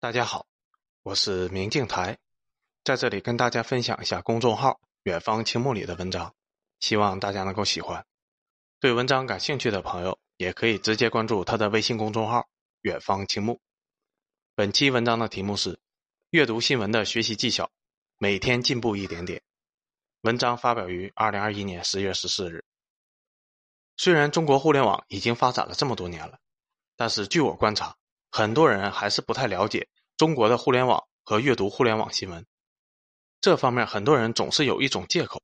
大家好，我是明镜台，在这里跟大家分享一下公众号“远方青木”里的文章，希望大家能够喜欢。对文章感兴趣的朋友，也可以直接关注他的微信公众号“远方青木”。本期文章的题目是“阅读新闻的学习技巧，每天进步一点点”。文章发表于二零二一年十月十四日。虽然中国互联网已经发展了这么多年了，但是据我观察。很多人还是不太了解中国的互联网和阅读互联网新闻。这方面，很多人总是有一种借口，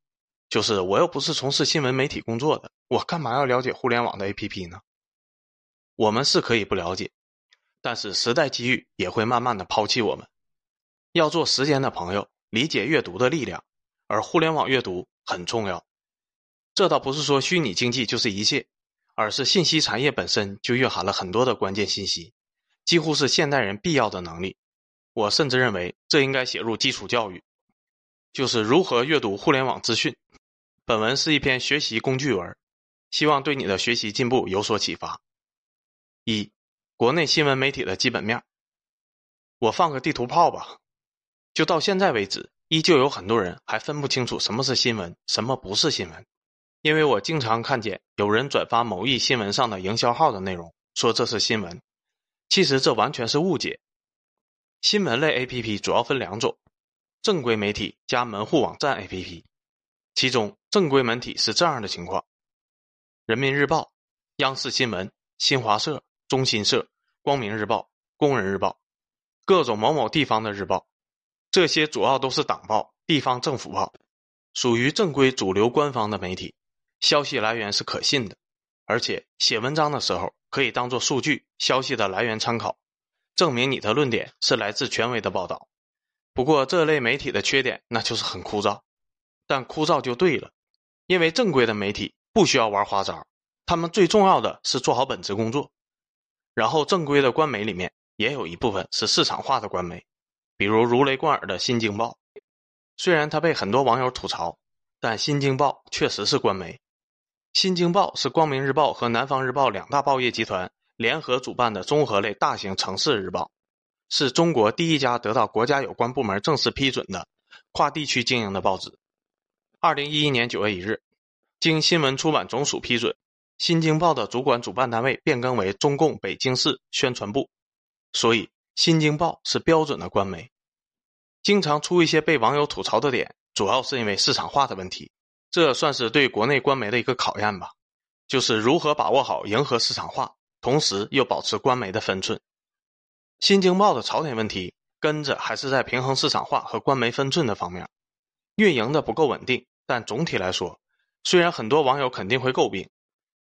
就是我又不是从事新闻媒体工作的，我干嘛要了解互联网的 APP 呢？我们是可以不了解，但是时代机遇也会慢慢的抛弃我们。要做时间的朋友，理解阅读的力量，而互联网阅读很重要。这倒不是说虚拟经济就是一切，而是信息产业本身就蕴含了很多的关键信息。几乎是现代人必要的能力，我甚至认为这应该写入基础教育，就是如何阅读互联网资讯。本文是一篇学习工具文，希望对你的学习进步有所启发。一、国内新闻媒体的基本面。我放个地图炮吧，就到现在为止，依旧有很多人还分不清楚什么是新闻，什么不是新闻。因为我经常看见有人转发某一新闻上的营销号的内容，说这是新闻。其实这完全是误解。新闻类 APP 主要分两种：正规媒体加门户网站 APP。其中，正规媒体是这样的情况：人民日报、央视新闻、新华社、中新社、光明日报、工人日报，各种某某地方的日报。这些主要都是党报、地方政府报，属于正规主流官方的媒体，消息来源是可信的，而且写文章的时候。可以当做数据消息的来源参考，证明你的论点是来自权威的报道。不过这类媒体的缺点那就是很枯燥，但枯燥就对了，因为正规的媒体不需要玩花招，他们最重要的是做好本职工作。然后正规的官媒里面也有一部分是市场化的官媒，比如如雷贯耳的《新京报》，虽然它被很多网友吐槽，但《新京报》确实是官媒。新京报是光明日报和南方日报两大报业集团联合主办的综合类大型城市日报，是中国第一家得到国家有关部门正式批准的跨地区经营的报纸。二零一一年九月一日，经新闻出版总署批准，新京报的主管主办单位变更为中共北京市宣传部，所以新京报是标准的官媒。经常出一些被网友吐槽的点，主要是因为市场化的问题。这算是对国内官媒的一个考验吧，就是如何把握好迎合市场化，同时又保持官媒的分寸。新京报的槽点问题，跟着还是在平衡市场化和官媒分寸的方面，运营的不够稳定。但总体来说，虽然很多网友肯定会诟病，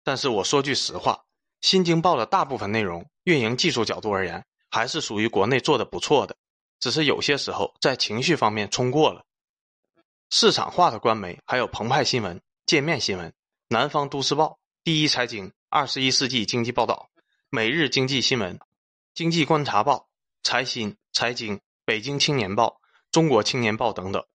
但是我说句实话，新京报的大部分内容，运营技术角度而言，还是属于国内做的不错的，只是有些时候在情绪方面冲过了。市场化的官媒还有澎湃新闻、界面新闻、南方都市报、第一财经、二十一世纪经济报道、每日经济新闻、经济观察报、财新、财经、北京青年报、中国青年报等等。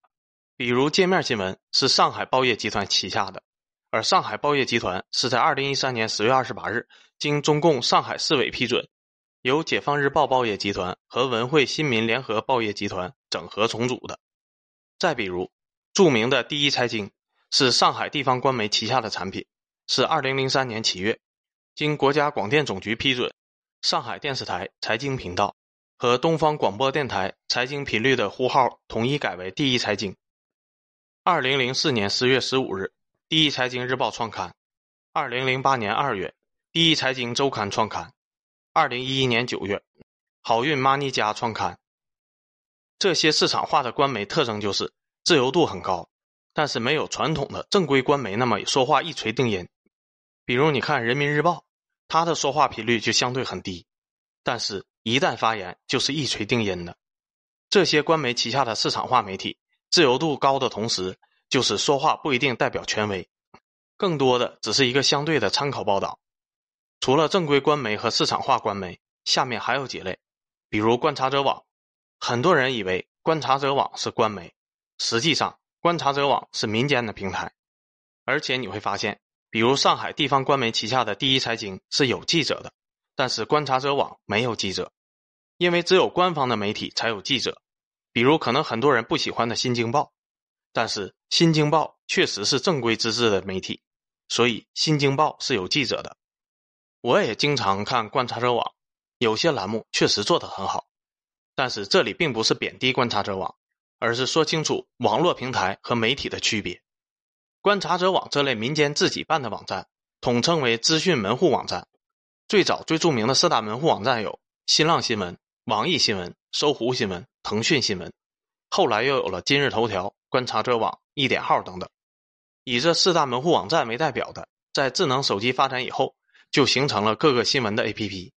比如界面新闻是上海报业集团旗下的，而上海报业集团是在二零一三年十月二十八日经中共上海市委批准，由解放日报报业集团和文汇新民联合报业集团整合重组的。再比如。著名的第一财经是上海地方官媒旗下的产品，是二零零三年七月，经国家广电总局批准，上海电视台财经频道和东方广播电台财经频率的呼号统一改为第一财经。二零零四年十月十五日，第一财经日报创刊；二零零八年二月，第一财经周刊创刊；二零一一年九月，好运 money 家创刊。这些市场化的官媒特征就是。自由度很高，但是没有传统的正规官媒那么说话一锤定音。比如你看《人民日报》，它的说话频率就相对很低，但是一旦发言就是一锤定音的。这些官媒旗下的市场化媒体，自由度高的同时，就是说话不一定代表权威，更多的只是一个相对的参考报道。除了正规官媒和市场化官媒，下面还有几类，比如观察者网。很多人以为观察者网是官媒。实际上，观察者网是民间的平台，而且你会发现，比如上海地方官媒旗下的第一财经是有记者的，但是观察者网没有记者。因为只有官方的媒体才有记者，比如可能很多人不喜欢的《新京报》，但是《新京报》确实是正规资质的媒体，所以《新京报》是有记者的。我也经常看观察者网，有些栏目确实做得很好，但是这里并不是贬低观察者网，而是说清楚网络平台和媒体的区别。观察者网这类民间自己办的网站，统称为资讯门户网站。最早最著名的四大门户网站有新浪新闻。网易新闻、搜狐新闻、腾讯新闻，后来又有了今日头条、观察者网、一点号等等。以这四大门户网站为代表的，在智能手机发展以后，就形成了各个新闻的 APP。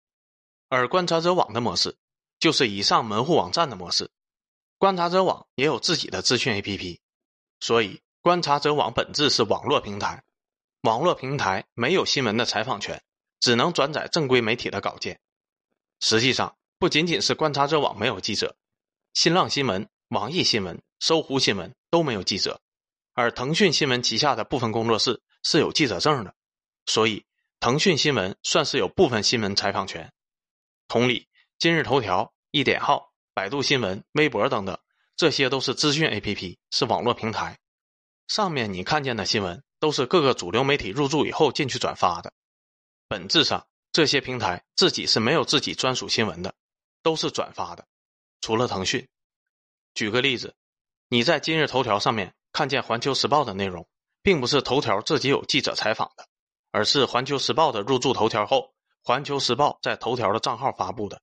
而观察者网的模式，就是以上门户网站的模式。观察者网也有自己的资讯 APP，所以观察者网本质是网络平台。网络平台没有新闻的采访权，只能转载正规媒体的稿件。实际上。不仅仅是观察者网没有记者，新浪新闻、网易新闻、搜狐新闻都没有记者，而腾讯新闻旗下的部分工作室是有记者证的，所以腾讯新闻算是有部分新闻采访权。同理，今日头条、一点号、百度新闻、微博等等，这些都是资讯 APP，是网络平台，上面你看见的新闻都是各个主流媒体入驻以后进去转发的，本质上这些平台自己是没有自己专属新闻的。都是转发的，除了腾讯。举个例子，你在今日头条上面看见环球时报的内容，并不是头条自己有记者采访的，而是环球时报的入驻头条后，环球时报在头条的账号发布的。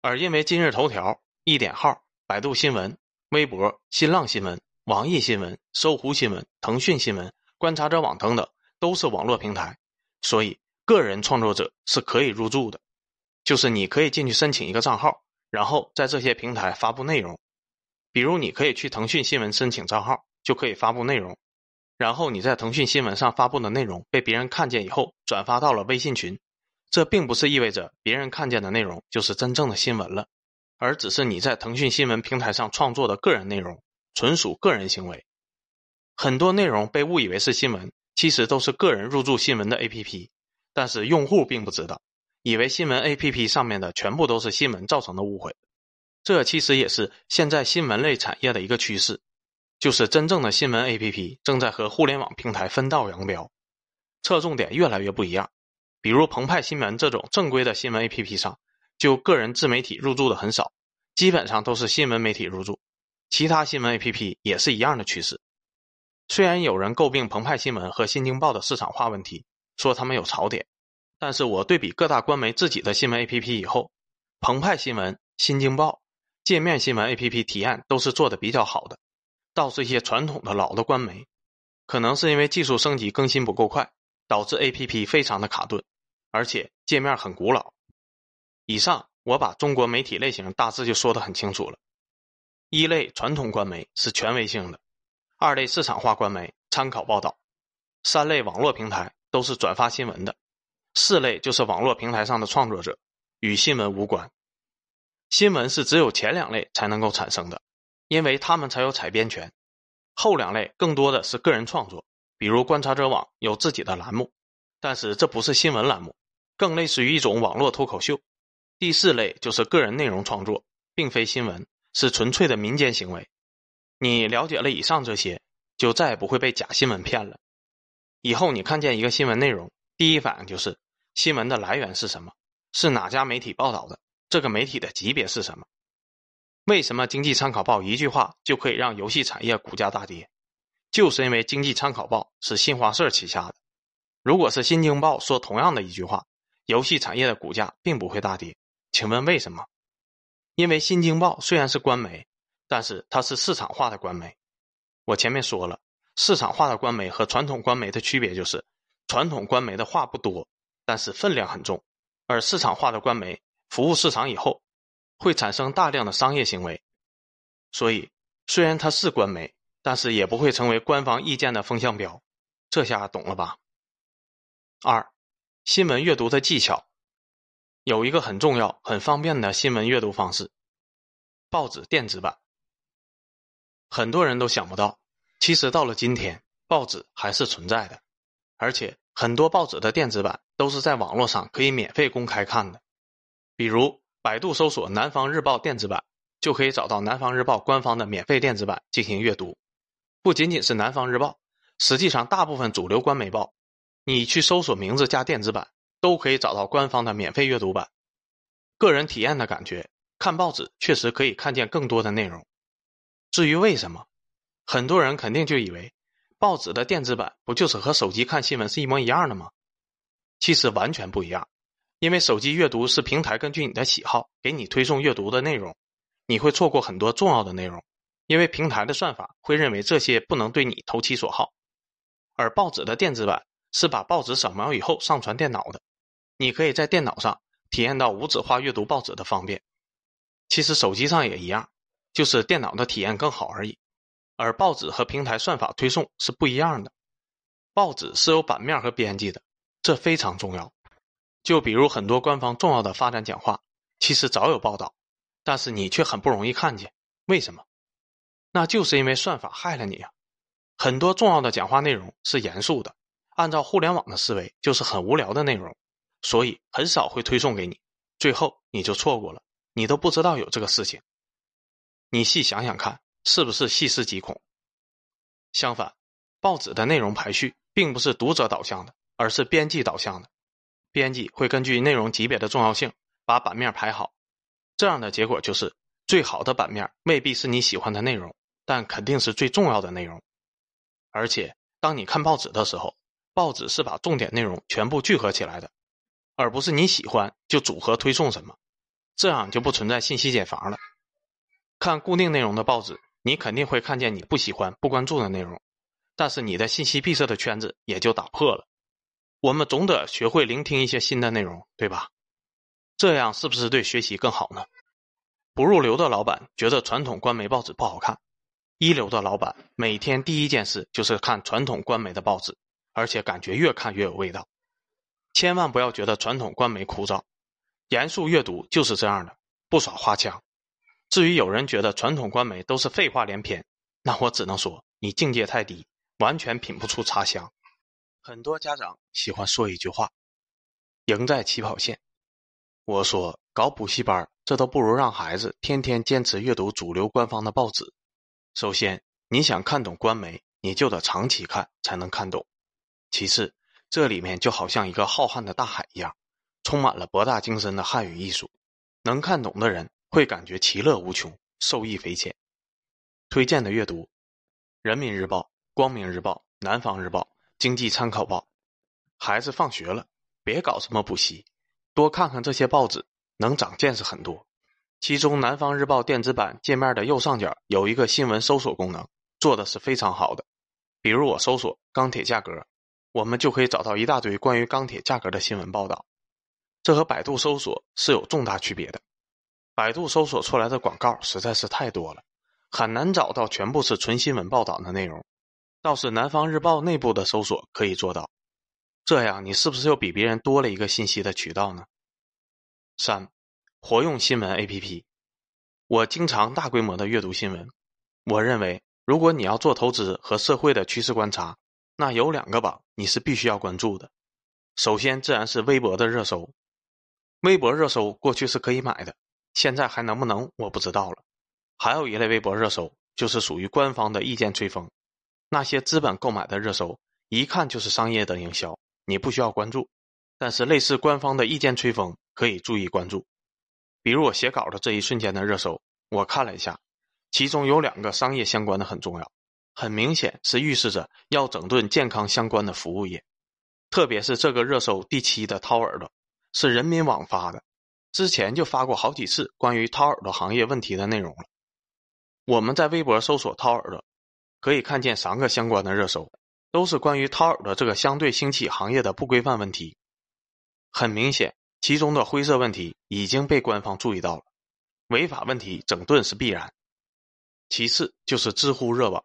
而因为今日头条、一点号、百度新闻、微博、新浪新闻、网易新闻、搜狐新闻、腾讯新闻、观察者网等等都是网络平台，所以个人创作者是可以入驻的。就是你可以进去申请一个账号，然后在这些平台发布内容。比如，你可以去腾讯新闻申请账号，就可以发布内容。然后你在腾讯新闻上发布的内容被别人看见以后，转发到了微信群。这并不是意味着别人看见的内容就是真正的新闻了，而只是你在腾讯新闻平台上创作的个人内容，纯属个人行为。很多内容被误以为是新闻，其实都是个人入驻新闻的 APP，但是用户并不知道。以为新闻 APP 上面的全部都是新闻造成的误会，这其实也是现在新闻类产业的一个趋势，就是真正的新闻 APP 正在和互联网平台分道扬镳，侧重点越来越不一样。比如澎湃新闻这种正规的新闻 APP 上，就个人自媒体入驻的很少，基本上都是新闻媒体入驻。其他新闻 APP 也是一样的趋势。虽然有人诟病澎湃新闻和新京报的市场化问题，说他们有槽点。但是我对比各大官媒自己的新闻 APP 以后，澎湃新闻、新京报、界面新闻 APP 体验都是做的比较好的，倒是一些传统的老的官媒，可能是因为技术升级更新不够快，导致 APP 非常的卡顿，而且界面很古老。以上我把中国媒体类型大致就说的很清楚了：一类传统官媒是权威性的，二类市场化官媒参考报道，三类网络平台都是转发新闻的。四类就是网络平台上的创作者，与新闻无关。新闻是只有前两类才能够产生的，因为他们才有采编权。后两类更多的是个人创作，比如观察者网有自己的栏目，但是这不是新闻栏目，更类似于一种网络脱口秀。第四类就是个人内容创作，并非新闻，是纯粹的民间行为。你了解了以上这些，就再也不会被假新闻骗了。以后你看见一个新闻内容。第一反应就是新闻的来源是什么？是哪家媒体报道的？这个媒体的级别是什么？为什么经济参考报一句话就可以让游戏产业股价大跌？就是因为经济参考报是新华社旗下的。如果是新京报说同样的一句话，游戏产业的股价并不会大跌。请问为什么？因为新京报虽然是官媒，但是它是市场化的官媒。我前面说了，市场化的官媒和传统官媒的区别就是。传统官媒的话不多，但是分量很重，而市场化的官媒服务市场以后，会产生大量的商业行为，所以虽然它是官媒，但是也不会成为官方意见的风向标。这下懂了吧？二，新闻阅读的技巧，有一个很重要、很方便的新闻阅读方式——报纸电子版。很多人都想不到，其实到了今天，报纸还是存在的，而且。很多报纸的电子版都是在网络上可以免费公开看的，比如百度搜索《南方日报》电子版，就可以找到《南方日报》官方的免费电子版进行阅读。不仅仅是《南方日报》，实际上大部分主流官媒报，你去搜索名字加电子版，都可以找到官方的免费阅读版。个人体验的感觉，看报纸确实可以看见更多的内容。至于为什么，很多人肯定就以为，报纸的电子版不就是和手机看新闻是一模一样的吗？其实完全不一样，因为手机阅读是平台根据你的喜好给你推送阅读的内容，你会错过很多重要的内容，因为平台的算法会认为这些不能对你投其所好。而报纸的电子版是把报纸扫描以后上传电脑的，你可以在电脑上体验到无纸化阅读报纸的方便。其实手机上也一样，就是电脑的体验更好而已。而报纸和平台算法推送是不一样的，报纸是有版面和编辑的。这非常重要，就比如很多官方重要的发展讲话，其实早有报道，但是你却很不容易看见。为什么？那就是因为算法害了你啊！很多重要的讲话内容是严肃的，按照互联网的思维，就是很无聊的内容，所以很少会推送给你，最后你就错过了，你都不知道有这个事情。你细想想看，是不是细思极恐？相反，报纸的内容排序并不是读者导向的。而是编辑导向的，编辑会根据内容级别的重要性把版面排好，这样的结果就是最好的版面未必是你喜欢的内容，但肯定是最重要的内容。而且，当你看报纸的时候，报纸是把重点内容全部聚合起来的，而不是你喜欢就组合推送什么，这样就不存在信息茧房了。看固定内容的报纸，你肯定会看见你不喜欢、不关注的内容，但是你的信息闭塞的圈子也就打破了。我们总得学会聆听一些新的内容，对吧？这样是不是对学习更好呢？不入流的老板觉得传统官媒报纸不好看，一流的老板每天第一件事就是看传统官媒的报纸，而且感觉越看越有味道。千万不要觉得传统官媒枯燥，严肃阅读就是这样的，不耍花腔。至于有人觉得传统官媒都是废话连篇，那我只能说你境界太低，完全品不出茶香。很多家长喜欢说一句话：“赢在起跑线。”我说：“搞补习班，这都不如让孩子天天坚持阅读主流官方的报纸。首先，你想看懂官媒，你就得长期看才能看懂；其次，这里面就好像一个浩瀚的大海一样，充满了博大精深的汉语艺术。能看懂的人会感觉其乐无穷，受益匪浅。推荐的阅读：《人民日报》《光明日报》《南方日报》。经济参考报，孩子放学了，别搞什么补习，多看看这些报纸，能长见识很多。其中，《南方日报》电子版界面的右上角有一个新闻搜索功能，做的是非常好的。比如我搜索钢铁价格，我们就可以找到一大堆关于钢铁价格的新闻报道。这和百度搜索是有重大区别的。百度搜索出来的广告实在是太多了，很难找到全部是纯新闻报道的内容。倒是南方日报内部的搜索可以做到，这样你是不是又比别人多了一个信息的渠道呢？三，活用新闻 APP，我经常大规模的阅读新闻。我认为，如果你要做投资和社会的趋势观察，那有两个榜你是必须要关注的。首先自然是微博的热搜，微博热搜过去是可以买的，现在还能不能我不知道了。还有一类微博热搜就是属于官方的意见吹风。那些资本购买的热搜，一看就是商业的营销，你不需要关注。但是类似官方的意见吹风，可以注意关注。比如我写稿的这一瞬间的热搜，我看了一下，其中有两个商业相关的很重要，很明显是预示着要整顿健康相关的服务业。特别是这个热搜第七的掏耳朵，是人民网发的，之前就发过好几次关于掏耳朵行业问题的内容了。我们在微博搜索掏耳朵。可以看见三个相关的热搜，都是关于掏耳朵这个相对兴起行业的不规范问题。很明显，其中的灰色问题已经被官方注意到了，违法问题整顿是必然。其次就是知乎热榜，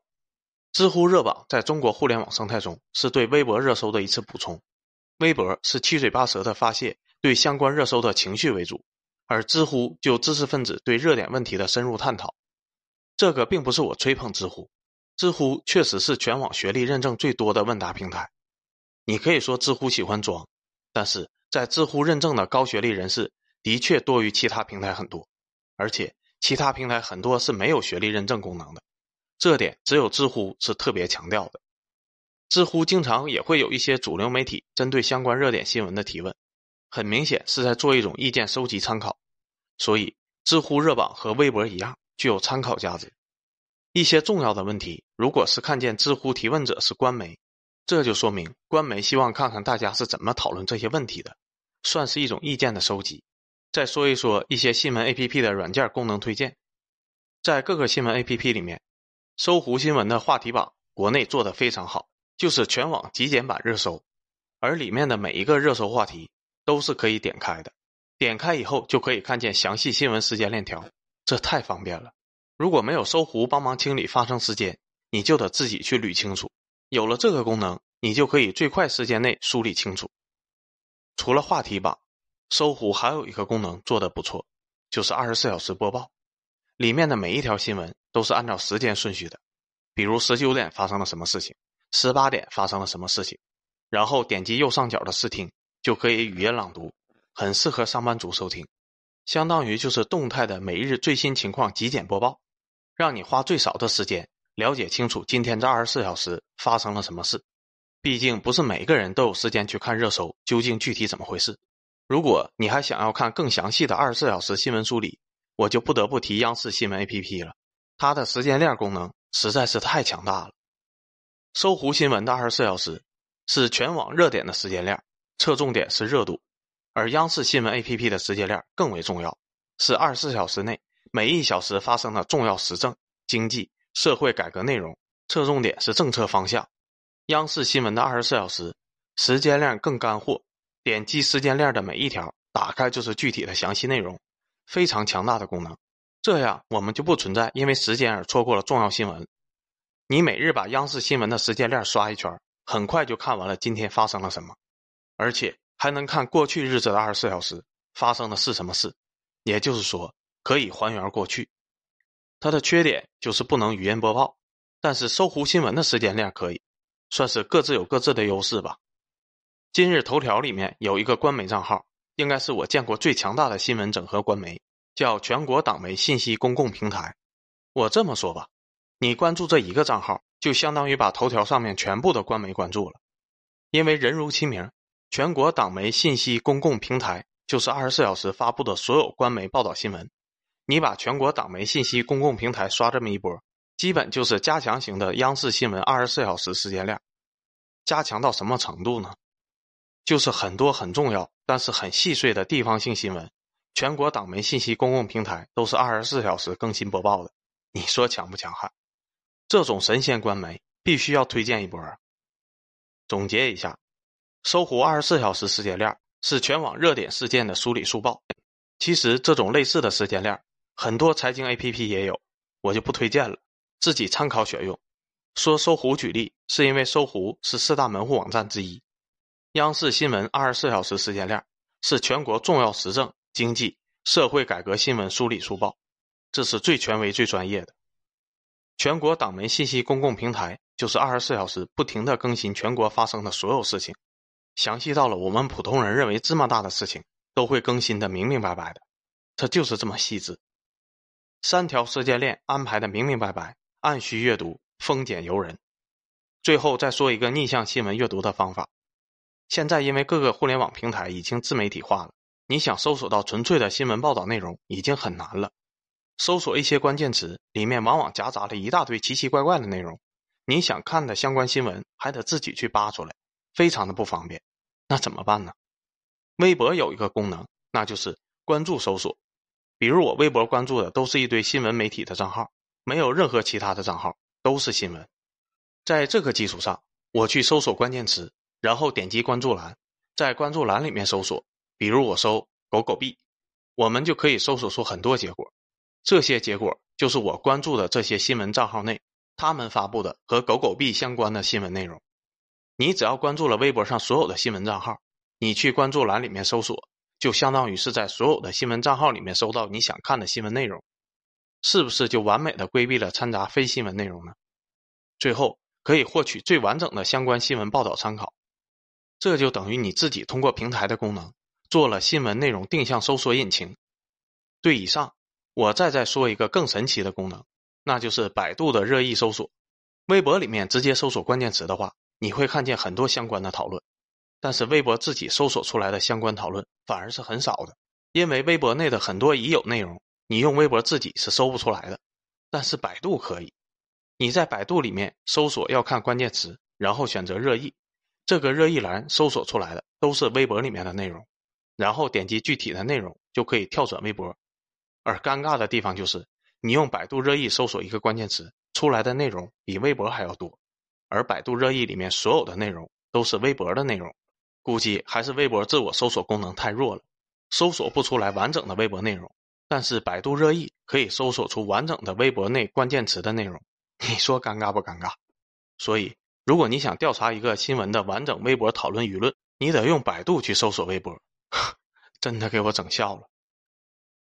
知乎热榜在中国互联网生态中是对微博热搜的一次补充。微博是七嘴八舌的发泄对相关热搜的情绪为主，而知乎就知识分子对热点问题的深入探讨。这个并不是我吹捧知乎。知乎确实是全网学历认证最多的问答平台，你可以说知乎喜欢装，但是在知乎认证的高学历人士的确多于其他平台很多，而且其他平台很多是没有学历认证功能的，这点只有知乎是特别强调的。知乎经常也会有一些主流媒体针对相关热点新闻的提问，很明显是在做一种意见收集参考，所以知乎热榜和微博一样具有参考价值。一些重要的问题，如果是看见知乎提问者是官媒，这就说明官媒希望看看大家是怎么讨论这些问题的，算是一种意见的收集。再说一说一些新闻 APP 的软件功能推荐，在各个新闻 APP 里面，搜狐新闻的话题榜国内做的非常好。就是全网极简版热搜，而里面的每一个热搜话题都是可以点开的，点开以后就可以看见详细新闻时间链条，这太方便了。如果没有搜狐帮忙清理发生时间，你就得自己去捋清楚。有了这个功能，你就可以最快时间内梳理清楚。除了话题榜，搜狐还有一个功能做的不错，就是二十四小时播报，里面的每一条新闻都是按照时间顺序的，比如十九点发生了什么事情。十八点发生了什么事情？然后点击右上角的试听，就可以语音朗读，很适合上班族收听。相当于就是动态的每日最新情况极简播报，让你花最少的时间了解清楚今天这二十四小时发生了什么事。毕竟不是每个人都有时间去看热搜，究竟具体怎么回事？如果你还想要看更详细的二十四小时新闻梳理，我就不得不提央视新闻 APP 了，它的时间链功能实在是太强大了。搜狐新闻的二十四小时是全网热点的时间链，侧重点是热度；而央视新闻 APP 的时间链更为重要，是二十四小时内每一小时发生的重要时政、经济、社会改革内容，侧重点是政策方向。央视新闻的二十四小时时间链更干货，点击时间链的每一条，打开就是具体的详细内容，非常强大的功能。这样我们就不存在因为时间而错过了重要新闻。你每日把央视新闻的时间链刷一圈，很快就看完了今天发生了什么，而且还能看过去日子的二十四小时发生的是什么事，也就是说可以还原过去。它的缺点就是不能语音播报，但是搜狐新闻的时间链可以，算是各自有各自的优势吧。今日头条里面有一个官媒账号，应该是我见过最强大的新闻整合官媒，叫全国党媒信息公共平台。我这么说吧。你关注这一个账号，就相当于把头条上面全部的官媒关注了，因为人如其名，全国党媒信息公共平台就是二十四小时发布的所有官媒报道新闻。你把全国党媒信息公共平台刷这么一波，基本就是加强型的央视新闻二十四小时时间链。加强到什么程度呢？就是很多很重要但是很细碎的地方性新闻，全国党媒信息公共平台都是二十四小时更新播报的。你说强不强悍？这种神仙官媒必须要推荐一波。总结一下，搜狐二十四小时时间链是全网热点事件的梳理速报。其实这种类似的时间链，很多财经 APP 也有，我就不推荐了，自己参考选用。说搜狐举例，是因为搜狐是四大门户网站之一。央视新闻二十四小时时间链是全国重要时政、经济、社会改革新闻梳理速报，这是最权威、最专业的。全国党媒信息公共平台就是二十四小时不停的更新全国发生的所有事情，详细到了我们普通人认为芝麻大的事情都会更新的明明白白的，它就是这么细致。三条时间链安排的明明白白，按需阅读，丰俭由人。最后再说一个逆向新闻阅读的方法。现在因为各个互联网平台已经自媒体化了，你想搜索到纯粹的新闻报道内容已经很难了。搜索一些关键词，里面往往夹杂了一大堆奇奇怪怪的内容，你想看的相关新闻还得自己去扒出来，非常的不方便。那怎么办呢？微博有一个功能，那就是关注搜索。比如我微博关注的都是一堆新闻媒体的账号，没有任何其他的账号，都是新闻。在这个基础上，我去搜索关键词，然后点击关注栏，在关注栏里面搜索，比如我搜“狗狗币”，我们就可以搜索出很多结果。这些结果就是我关注的这些新闻账号内，他们发布的和狗狗币相关的新闻内容。你只要关注了微博上所有的新闻账号，你去关注栏里面搜索，就相当于是在所有的新闻账号里面搜到你想看的新闻内容，是不是就完美的规避了掺杂非新闻内容呢？最后可以获取最完整的相关新闻报道参考，这就等于你自己通过平台的功能，做了新闻内容定向搜索引擎。对以上，我再再说一个更神奇的功能，那就是百度的热议搜索。微博里面直接搜索关键词的话，你会看见很多相关的讨论，但是微博自己搜索出来的相关讨论反而是很少的，因为微博内的很多已有内容，你用微博自己是搜不出来的，但是百度可以。你在百度里面搜索要看关键词，然后选择热议，这个热议栏搜索出来的都是微博里面的内容，然后点击具体的内容就可以跳转微博。而尴尬的地方就是，你用百度热议搜索一个关键词，出来的内容比微博还要多，而百度热议里面所有的内容都是微博的内容，估计还是微博自我搜索功能太弱了，搜索不出来完整的微博内容。但是百度热议可以搜索出完整的微博内关键词的内容。你说尴尬不尴尬？所以，如果你想调查一个新闻的完整微博讨论舆论，你得用百度去搜索微博，真的给我整笑了。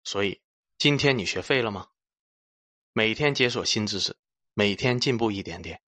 所以，今天你学废了吗？每天解锁新知识，每天进步一点点。